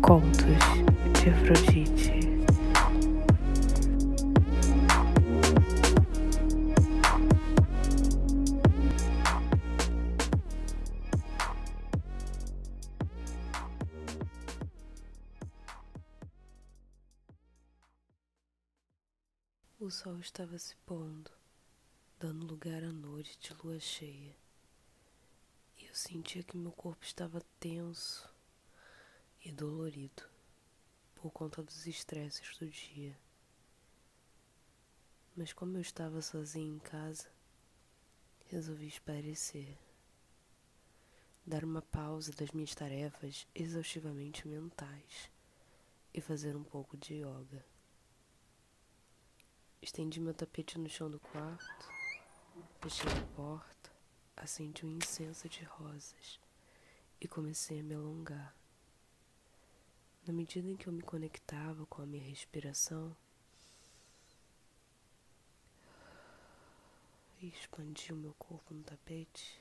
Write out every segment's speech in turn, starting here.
de Afrodite. O sol estava se pondo, dando lugar à noite de lua cheia. Eu sentia que meu corpo estava tenso e dolorido por conta dos estresses do dia. Mas como eu estava sozinha em casa, resolvi esparecer. Dar uma pausa das minhas tarefas exaustivamente mentais e fazer um pouco de yoga. Estendi meu tapete no chão do quarto, fechei a porta, acendi um incenso de rosas e comecei a me alongar. Na medida em que eu me conectava com a minha respiração e expandi o meu corpo no tapete,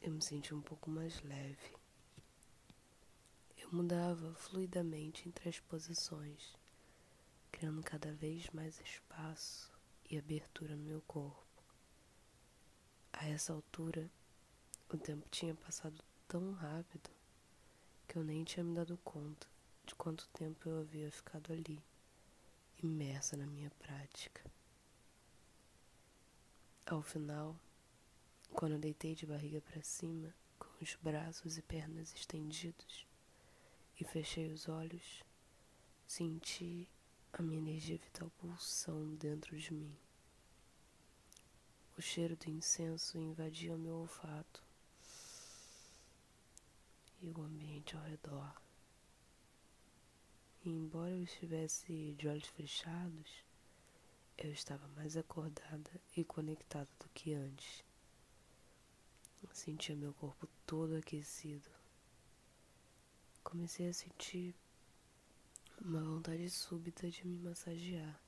eu me senti um pouco mais leve. Eu mudava fluidamente entre as posições criando cada vez mais espaço e abertura no meu corpo. A essa altura, o tempo tinha passado tão rápido que eu nem tinha me dado conta de quanto tempo eu havia ficado ali, imersa na minha prática. Ao final, quando eu deitei de barriga para cima, com os braços e pernas estendidos, e fechei os olhos, senti a minha energia vital pulsando dentro de mim. O cheiro do incenso invadia o meu olfato e o ambiente ao redor. E embora eu estivesse de olhos fechados, eu estava mais acordada e conectada do que antes. sentia meu corpo todo aquecido. Comecei a sentir uma vontade súbita de me massagear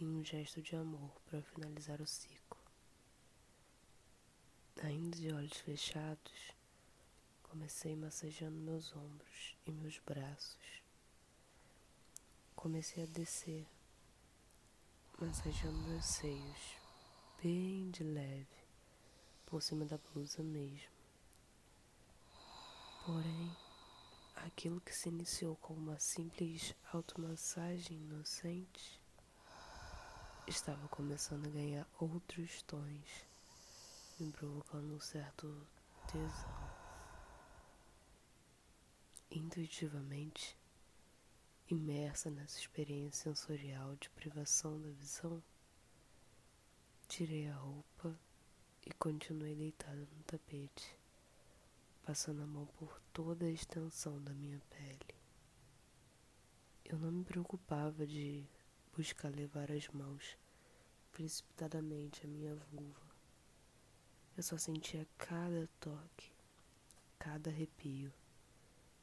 em um gesto de amor para finalizar o ciclo. Ainda de olhos fechados, comecei massageando meus ombros e meus braços. Comecei a descer, massageando meus seios, bem de leve, por cima da blusa mesmo. Porém, aquilo que se iniciou com uma simples automassagem inocente estava começando a ganhar outros tons, me provocando um certo tesão. Intuitivamente, imersa nessa experiência sensorial de privação da visão, tirei a roupa e continuei deitada no tapete passando a mão por toda a extensão da minha pele. Eu não me preocupava de buscar levar as mãos precipitadamente à minha vulva. Eu só sentia cada toque, cada arrepio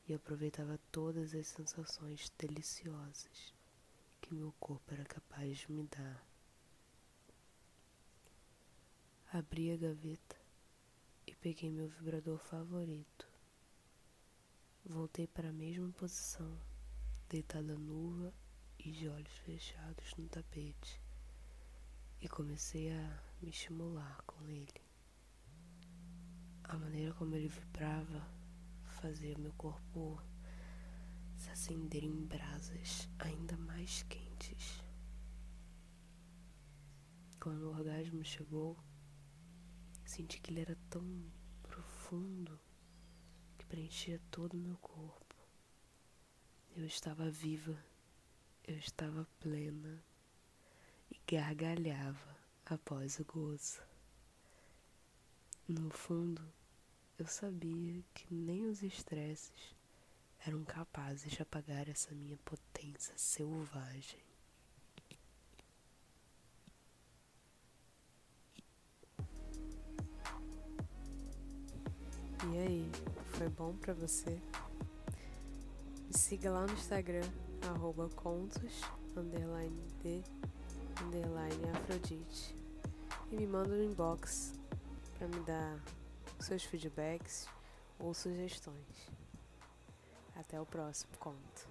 e aproveitava todas as sensações deliciosas que meu corpo era capaz de me dar. Abri a gaveta e peguei meu vibrador favorito. Voltei para a mesma posição, deitada nua e de olhos fechados no tapete, e comecei a me estimular com ele. A maneira como ele vibrava fazia meu corpo se acender em brasas ainda mais quentes. Quando o orgasmo chegou, Senti que ele era tão profundo que preenchia todo o meu corpo. Eu estava viva, eu estava plena e gargalhava após o gozo. No fundo, eu sabia que nem os estresses eram capazes de apagar essa minha potência selvagem. E aí, foi bom para você? Me siga lá no Instagram, arroba contos, underline de, underline Afrodite. E me manda no inbox para me dar seus feedbacks ou sugestões. Até o próximo conto.